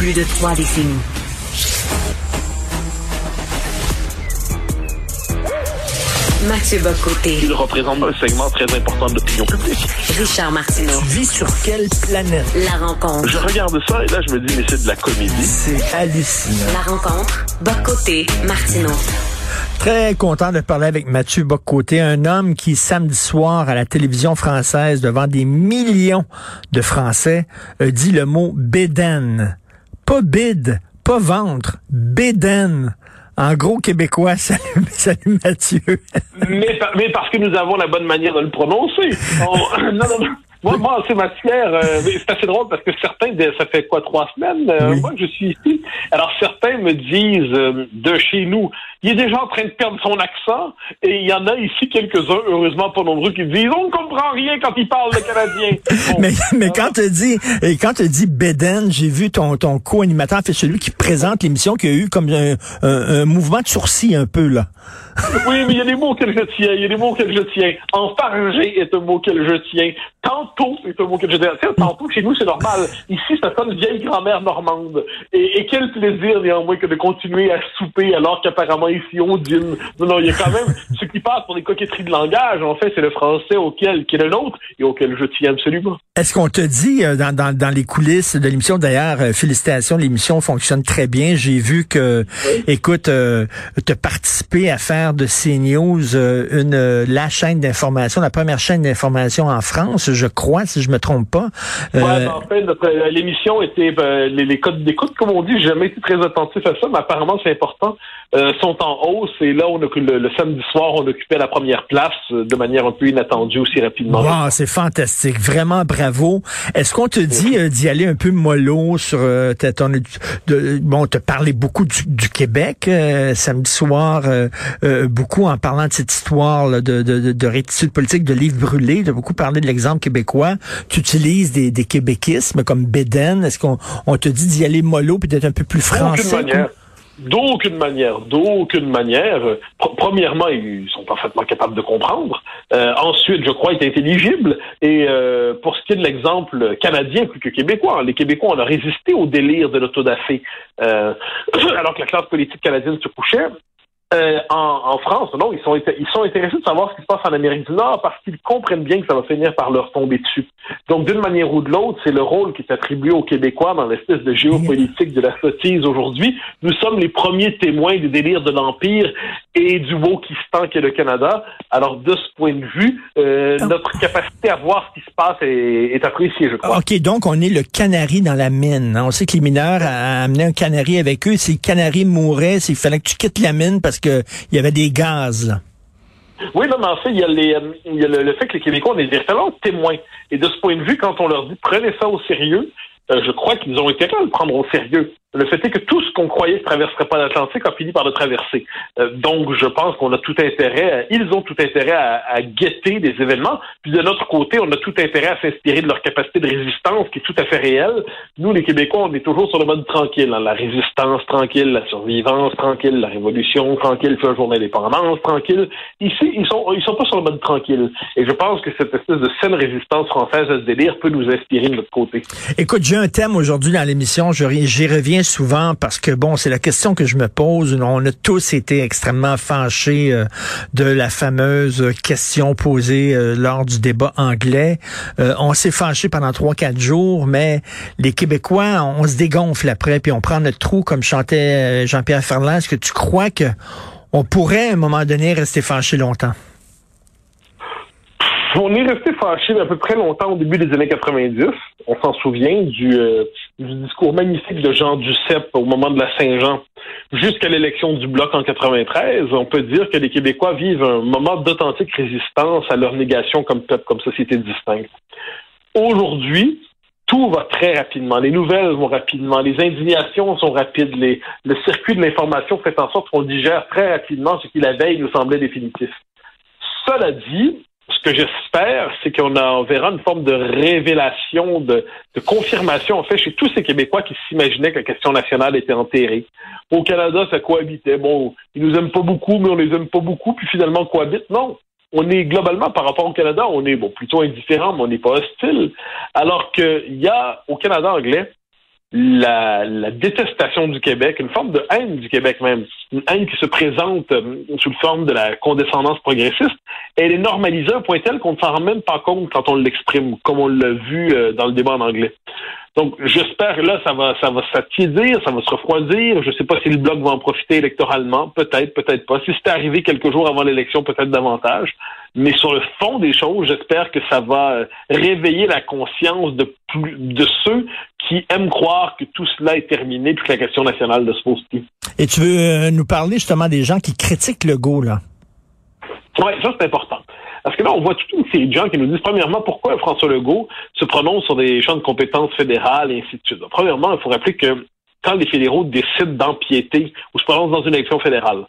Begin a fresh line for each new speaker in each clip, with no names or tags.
Plus de trois décennies. Mathieu Bocoté.
Il représente un segment très important de l'opinion publique.
Richard Martineau.
Tu vis sur quelle planète?
La rencontre.
Je regarde ça et là, je me dis, mais c'est de la comédie.
C'est hallucinant.
La rencontre. Bocoté. Martineau.
Très content de parler avec Mathieu Boccoté, un homme qui, samedi soir, à la télévision française, devant des millions de Français, a dit le mot bédaine. Pas bide, pas ventre, bédaine. En gros québécois, salut, salut Mathieu.
mais, mais, parce que nous avons la bonne manière de le prononcer. On, non, non, non. Moi, moi c'est matière. Euh, c'est assez drôle parce que certains, ça fait quoi, trois semaines, euh,
Oui.
moi je suis ici. Alors certains me disent euh, de chez nous, il est déjà en train de perdre son accent, et il y en a ici quelques-uns, heureusement pas nombreux, qui disent on ne comprend rien quand il parle le canadien. Bon.
Mais, mais quand tu dis, et quand tu dis bédaine, j'ai vu ton, ton co-animateur, fait celui qui présente l'émission, qui a eu comme un, un- un mouvement de sourcil un peu, là.
Oui, mais il y a des mots auxquels je tiens. Il y a des mots auxquels je tiens. Enfargé est un mot auquel je tiens. Tantôt est un mot auquel je tiens. Tantôt, chez nous, c'est normal. Ici, ça sonne vieille grand-mère normande. Et, et quel plaisir, néanmoins, que de continuer à souper alors qu'apparemment, Non, non, il y a quand même ce qui passe pour des coquetteries de langage. En fait, c'est le français auquel, qui est le nôtre et auquel je tiens absolument.
Est-ce qu'on te dit euh, dans, dans, dans les coulisses de l'émission, d'ailleurs, euh, félicitations, l'émission fonctionne très bien. J'ai vu que, écoute, euh, tu as participé à faire de CNews euh, une, la chaîne d'information, la première chaîne d'information en France, je crois, si je me trompe pas.
Ouais, ben, en fait, l'émission était euh, les, les codes d'écoute, comme on dit, j'ai jamais été très attentif à ça, mais apparemment c'est important, euh, sont en hausse et là on le, le samedi soir on occupait la première place euh, de manière un peu inattendue aussi rapidement.
Wow, c'est fantastique, vraiment bravo. Est-ce qu'on te dit euh, d'y aller un peu mollo sur euh, ton, de, bon, te parler beaucoup du, du Québec euh, samedi soir, euh, euh, beaucoup en parlant de cette histoire là, de, de, de, de rectitude politique, de livre brûlé. Tu as beaucoup parlé de l'exemple québécois. Tu utilises des, des québéquismes comme Béden. Est-ce qu'on on te dit d'y aller mollo puis d'être un peu plus français?
D'aucune manière, d'aucune manière. Pr- premièrement, ils sont parfaitement capables de comprendre. Euh, ensuite, je crois, est intelligible. Et euh, pour ce qui est de l'exemple canadien plus que québécois, les Québécois, on a résisté au délire de l'autodafé. Euh, alors que la classe politique canadienne se couchait. Euh, en, en France, non, ils sont, ils sont intéressés de savoir ce qui se passe en Amérique du Nord parce qu'ils comprennent bien que ça va finir par leur tomber dessus. Donc, d'une manière ou de l'autre, c'est le rôle qui est attribué aux Québécois dans l'espèce de géopolitique de la sottise aujourd'hui. Nous sommes les premiers témoins du délire de l'Empire et du Wokistan qu'est le Canada. Alors, de ce point de vue, euh, notre capacité à voir ce qui se passe est, est appréciée, je crois.
OK, donc on est le canari dans la mine. hein. On sait que les mineurs amenaient un canari avec eux. Si le canari mourait, il fallait que tu quittes la mine parce que il y avait des gaz.
Oui, non, mais en fait, il y a, euh, le, fait que les Québécois, on est véritablement témoins. Et de ce point de vue, quand on leur dit prenez ça au sérieux, euh, je crois qu'ils ont intérêt à le prendre au sérieux. Le fait est que tout ce qu'on croyait ne traverserait pas l'Atlantique a fini par le traverser. Euh, donc, je pense qu'on a tout intérêt, ils ont tout intérêt à, guetter des événements. Puis de notre côté, on a tout intérêt à s'inspirer de leur capacité de résistance qui est tout à fait réelle. Nous, les Québécois, on est toujours sur le mode tranquille. hein. La résistance tranquille, la survivance tranquille, la révolution tranquille, puis un jour d'indépendance tranquille. Ici, ils sont, ils sont pas sur le mode tranquille. Et je pense que cette espèce de saine résistance française à ce délire peut nous inspirer de notre côté.
Écoute, j'ai un thème aujourd'hui dans l'émission. J'y reviens souvent parce que, bon, c'est la question que je me pose. On a tous été extrêmement fâchés euh, de la fameuse question posée euh, lors du débat anglais. Euh, on s'est fâchés pendant trois, quatre jours, mais les Québécois, on, se dégonfle après, puis on prend notre trou, comme chantait Jean-Pierre Ferland. Est-ce que tu crois que on pourrait, à un moment donné, rester fâchés longtemps?
On est resté fâchés à peu près longtemps au début des années 90. On s'en souvient du, euh, du discours magnifique de Jean Duceppe au moment de la Saint-Jean jusqu'à l'élection du Bloc en 93. On peut dire que les Québécois vivent un moment d'authentique résistance à leur négation comme peuple, comme société distincte. Aujourd'hui, tout va très rapidement. Les nouvelles vont rapidement. Les indignations sont rapides. Le circuit de l'information fait en sorte qu'on digère très rapidement ce qui la veille nous semblait définitif. Cela dit, ce que j'espère, c'est qu'on on verra une forme de révélation, de, de confirmation, en fait, chez tous ces Québécois qui s'imaginaient que la question nationale était enterrée. Au Canada, ça cohabitait. Bon, ils nous aiment pas beaucoup, mais on les aime pas beaucoup, puis finalement, on cohabite. Non. On est globalement, par rapport au Canada, on est bon, plutôt indifférent, mais on n'est pas hostile. Alors qu'il y a, au Canada anglais, la, la, détestation du Québec, une forme de haine du Québec même, une haine qui se présente euh, sous forme de la condescendance progressiste, elle est normalisée à un point tel qu'on ne s'en rend même pas compte quand on l'exprime, comme on l'a vu euh, dans le débat en anglais. Donc, j'espère là, ça va, ça va s'attiédir, ça va se refroidir. Je ne sais pas si le bloc va en profiter électoralement, peut-être, peut-être pas. Si c'est arrivé quelques jours avant l'élection, peut-être davantage. Mais sur le fond des choses, j'espère que ça va euh, réveiller la conscience de, plus, de ceux qui aiment croire que tout cela est terminé puis que la question nationale ne se pose plus.
Et tu veux euh, nous parler justement des gens qui critiquent le go, là?
Oui, ça c'est important. Parce que là, on voit toute une série de gens qui nous disent, premièrement, pourquoi François Legault se prononce sur des champs de compétences fédérales et ainsi de suite. Premièrement, il faut rappeler que quand les fédéraux décident d'empiéter ou se prononcent dans une élection fédérale,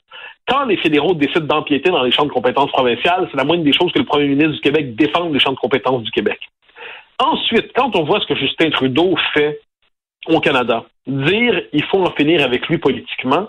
quand les fédéraux décident d'empiéter dans les champs de compétences provinciales, c'est la moindre des choses que le premier ministre du Québec défende les champs de compétences du Québec. Ensuite, quand on voit ce que Justin Trudeau fait au Canada, dire il faut en finir avec lui politiquement,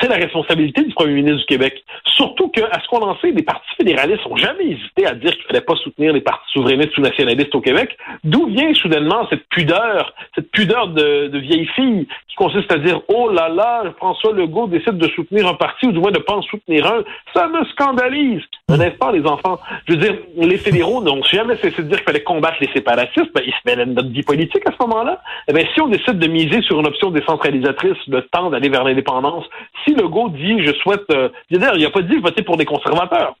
c'est la responsabilité du premier ministre du Québec. Surtout qu'à ce qu'on en sait, les partis fédéralistes n'ont jamais hésité à dire qu'il ne fallait pas soutenir les partis souverainistes ou nationalistes au Québec. D'où vient soudainement cette pudeur, cette pudeur de, de vieille fille qui consiste à dire oh là là, François Legault décide de soutenir un parti ou du moins de pas en soutenir un. Ça me scandalise. N'est-ce pas, les enfants? Je veux dire, les fédéraux n'ont jamais cessé de dire qu'il fallait combattre les séparatistes. Ben, ils se mêlent notre vie politique à ce moment-là. Eh bien, si on décide de miser sur une option décentralisatrice, le temps d'aller vers l'indépendance, si Legault dit je souhaite. Euh, il n'a pas dit voter pour des conservateurs.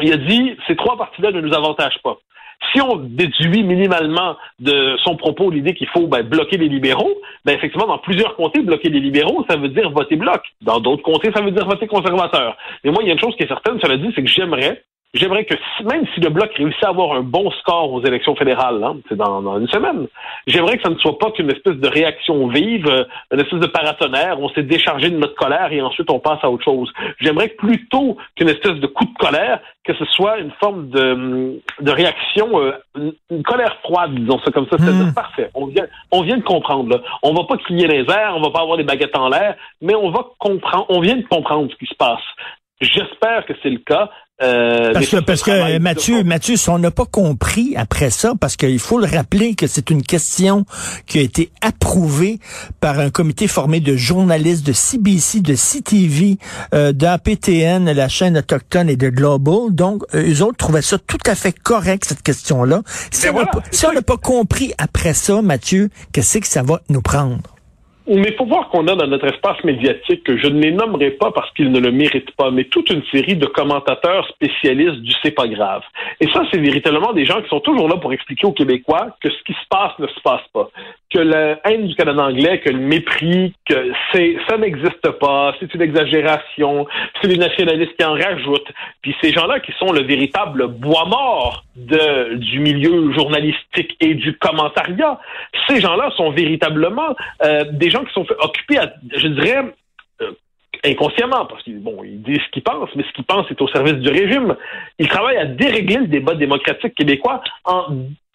Il a dit ces trois partis-là ne nous avantagent pas. Si on déduit minimalement de son propos l'idée qu'il faut ben, bloquer les libéraux, ben effectivement, dans plusieurs comtés, bloquer les libéraux, ça veut dire voter bloc. Dans d'autres comtés, ça veut dire voter conservateur. Mais moi, il y a une chose qui est certaine, cela dit, c'est que j'aimerais J'aimerais que même si le bloc réussit à avoir un bon score aux élections fédérales, hein, c'est dans, une semaine, j'aimerais que ça ne soit pas qu'une espèce de réaction vive, euh, une espèce de paratonnerre, on s'est déchargé de notre colère et ensuite on passe à autre chose. J'aimerais plutôt qu'une espèce de coup de colère, que ce soit une forme de, de réaction, euh, une colère froide, disons ça comme ça, c'est hmm. parfait. On vient, on vient de comprendre. Là. On va pas crier les airs, on va pas avoir des baguettes en l'air, mais on va comprendre, on vient de comprendre ce qui se passe. J'espère que c'est le cas.
Euh, parce que, parce que Mathieu, Mathieu, si on n'a pas compris après ça, parce qu'il faut le rappeler que c'est une question qui a été approuvée par un comité formé de journalistes de CBC, de CTV, euh, d'APTN, la chaîne autochtone et de Global. Donc, euh, eux autres trouvaient ça tout à fait correct, cette question-là. Si ben on n'a pas compris après ça, Mathieu, qu'est-ce que ça va nous prendre?
Faut voir qu'on a dans notre espace médiatique, que je ne les nommerai pas parce qu'ils ne le méritent pas, mais toute une série de commentateurs spécialistes du c'est pas grave. Et ça, c'est véritablement des gens qui sont toujours là pour expliquer aux Québécois que ce qui se passe ne se passe pas que la haine du Canada anglais, que le mépris, que c'est ça n'existe pas, c'est une exagération, c'est les nationalistes qui en rajoutent. Puis ces gens-là qui sont le véritable bois mort de, du milieu journalistique et du commentariat, ces gens-là sont véritablement euh, des gens qui sont occupés à, je dirais, euh, inconsciemment, parce qu'ils bon, ils disent ce qu'ils pensent, mais ce qu'ils pensent est au service du régime. Ils travaillent à dérégler le débat démocratique québécois en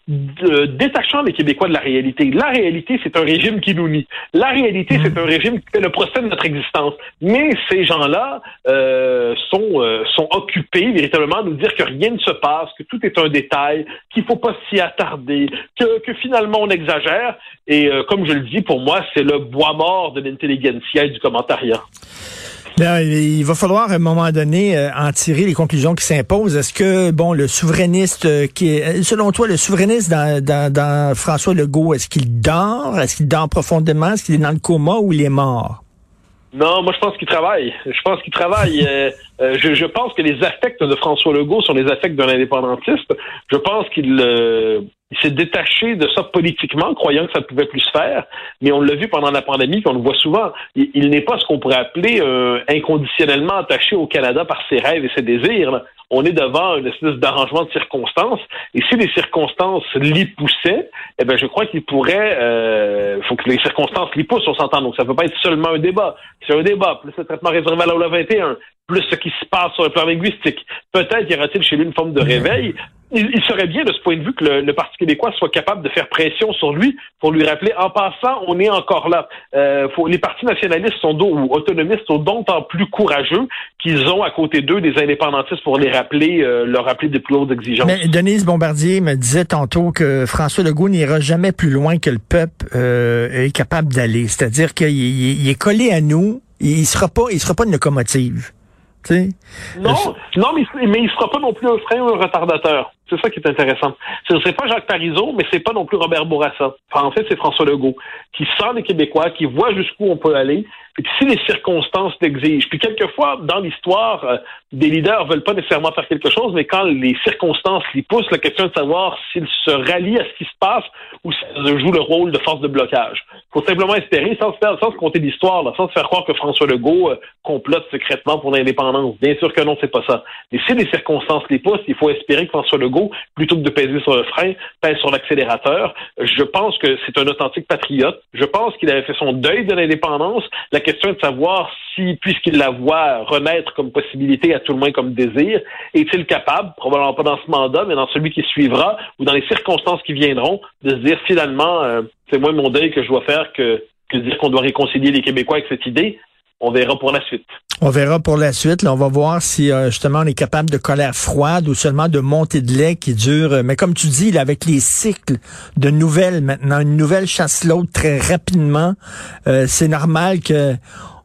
détachant les Québécois de la réalité. La réalité, c'est un régime qui nous nie. La réalité, c'est un régime qui fait le procès de notre existence. Mais ces gens-là euh, sont euh, sont occupés véritablement à nous dire que rien ne se passe, que tout est un détail, qu'il faut pas s'y attarder, que, que finalement on exagère. Et euh, comme je le dis, pour moi, c'est le bois mort de l'intelligentsia et du commentariat
il va falloir à un moment donné euh, en tirer les conclusions qui s'imposent. Est-ce que bon le souverainiste euh, qui est selon toi le souverainiste dans, dans, dans François Legault, est-ce qu'il dort, est-ce qu'il dort profondément, est-ce qu'il est dans le coma ou il est mort?
Non, moi je pense qu'il travaille. Je pense qu'il travaille. Euh, je, je, pense que les affects de François Legault sont les affects d'un indépendantiste. Je pense qu'il il s'est détaché de ça politiquement, croyant que ça pouvait plus se faire, mais on l'a vu pendant la pandémie, qu'on le voit souvent. Il, n'est pas ce qu'on pourrait appeler euh, inconditionnellement attaché au Canada par ses rêves et ses désirs. On est devant une espèce d'arrangement de circonstances, et si les circonstances l'y poussaient, eh ben je crois qu'il pourrait. Euh, faut que les circonstances l'y poussent, on s'entend. Donc ça ne peut pas être seulement un débat. C'est un débat, plus le traitement réservé à la 21, plus ce qui se passe sur le plan linguistique. Peut-être y aura-t-il chez lui une forme de réveil, il, serait bien de ce point de vue que le, Parti québécois soit capable de faire pression sur lui pour lui rappeler, en passant, on est encore là. Euh, faut, les partis nationalistes sont ou autonomistes sont d'autant plus courageux qu'ils ont à côté d'eux des indépendantistes pour les rappeler, euh, leur rappeler des plus hautes exigences.
Mais Denise Bombardier me disait tantôt que François Legault n'ira jamais plus loin que le peuple euh, est capable d'aller. C'est-à-dire qu'il est collé à nous, il sera pas, il sera pas une locomotive.
Non, non, mais, mais il sera pas non plus un frein ou un retardateur. C'est ça qui est intéressant. Ce n'est pas Jacques Parizeau, mais c'est pas non plus Robert Bourassa. En fait, c'est François Legault qui sent les Québécois, qui voit jusqu'où on peut aller, et puis si les circonstances l'exigent. Puis quelquefois, dans l'histoire, euh, des leaders veulent pas nécessairement faire quelque chose, mais quand les circonstances les poussent, la question est de savoir s'ils se rallient à ce qui se passe ou s'ils jouent le rôle de force de blocage. Il faut simplement espérer, sans sans se compter l'histoire, sans se faire croire que François Legault euh, complote secrètement pour l'indépendance. Bien sûr que non, c'est pas ça. Mais si les circonstances les poussent, il faut espérer que François Legault plutôt que de peser sur le frein, pèse sur l'accélérateur. Je pense que c'est un authentique patriote. Je pense qu'il avait fait son deuil de l'indépendance. La question est de savoir si, puisqu'il la voit renaître comme possibilité, à tout le moins comme désir, est-il capable, probablement pas dans ce mandat, mais dans celui qui suivra ou dans les circonstances qui viendront, de se dire finalement, euh, c'est moi mon deuil que je dois faire que, que dire qu'on doit réconcilier les Québécois avec cette idée. On verra pour la suite.
On verra pour la suite. Là, on va voir si euh, justement on est capable de colère froide ou seulement de montée de lait qui dure. Euh, mais comme tu dis, là, avec les cycles de nouvelles maintenant, une nouvelle chasse l'autre très rapidement, euh, c'est normal que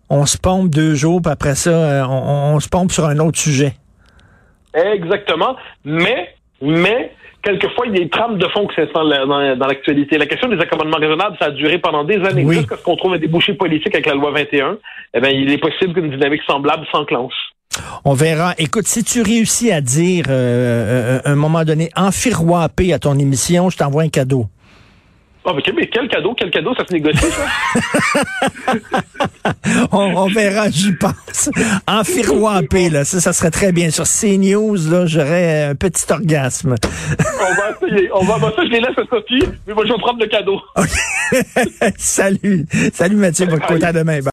on se pompe deux jours, puis après ça, on, on se pompe sur un autre sujet.
Exactement. Mais, mais quelquefois, il y a des trames de fond qui s'installent dans, dans l'actualité. La question des accommodements raisonnables, ça a duré pendant des années. Jusqu'à ce qu'on trouve un débouché politique avec la loi 21, eh bien, il est possible qu'une dynamique semblable s'enclenche.
On verra. Écoute, si tu réussis à dire, euh, euh, à un moment donné, paix à ton émission, je t'envoie un cadeau.
Ah, mais quel cadeau, quel cadeau, ça se négocie, ça?
on, verra, j'y pense. En paix, là, ça, ça serait très bien. Sur CNews, là, j'aurais un petit orgasme.
on va essayer. On va, ça, je les laisse à Sophie, mais moi, je vais prendre le cadeau.
Salut. Salut, Mathieu. Votre côté à demain.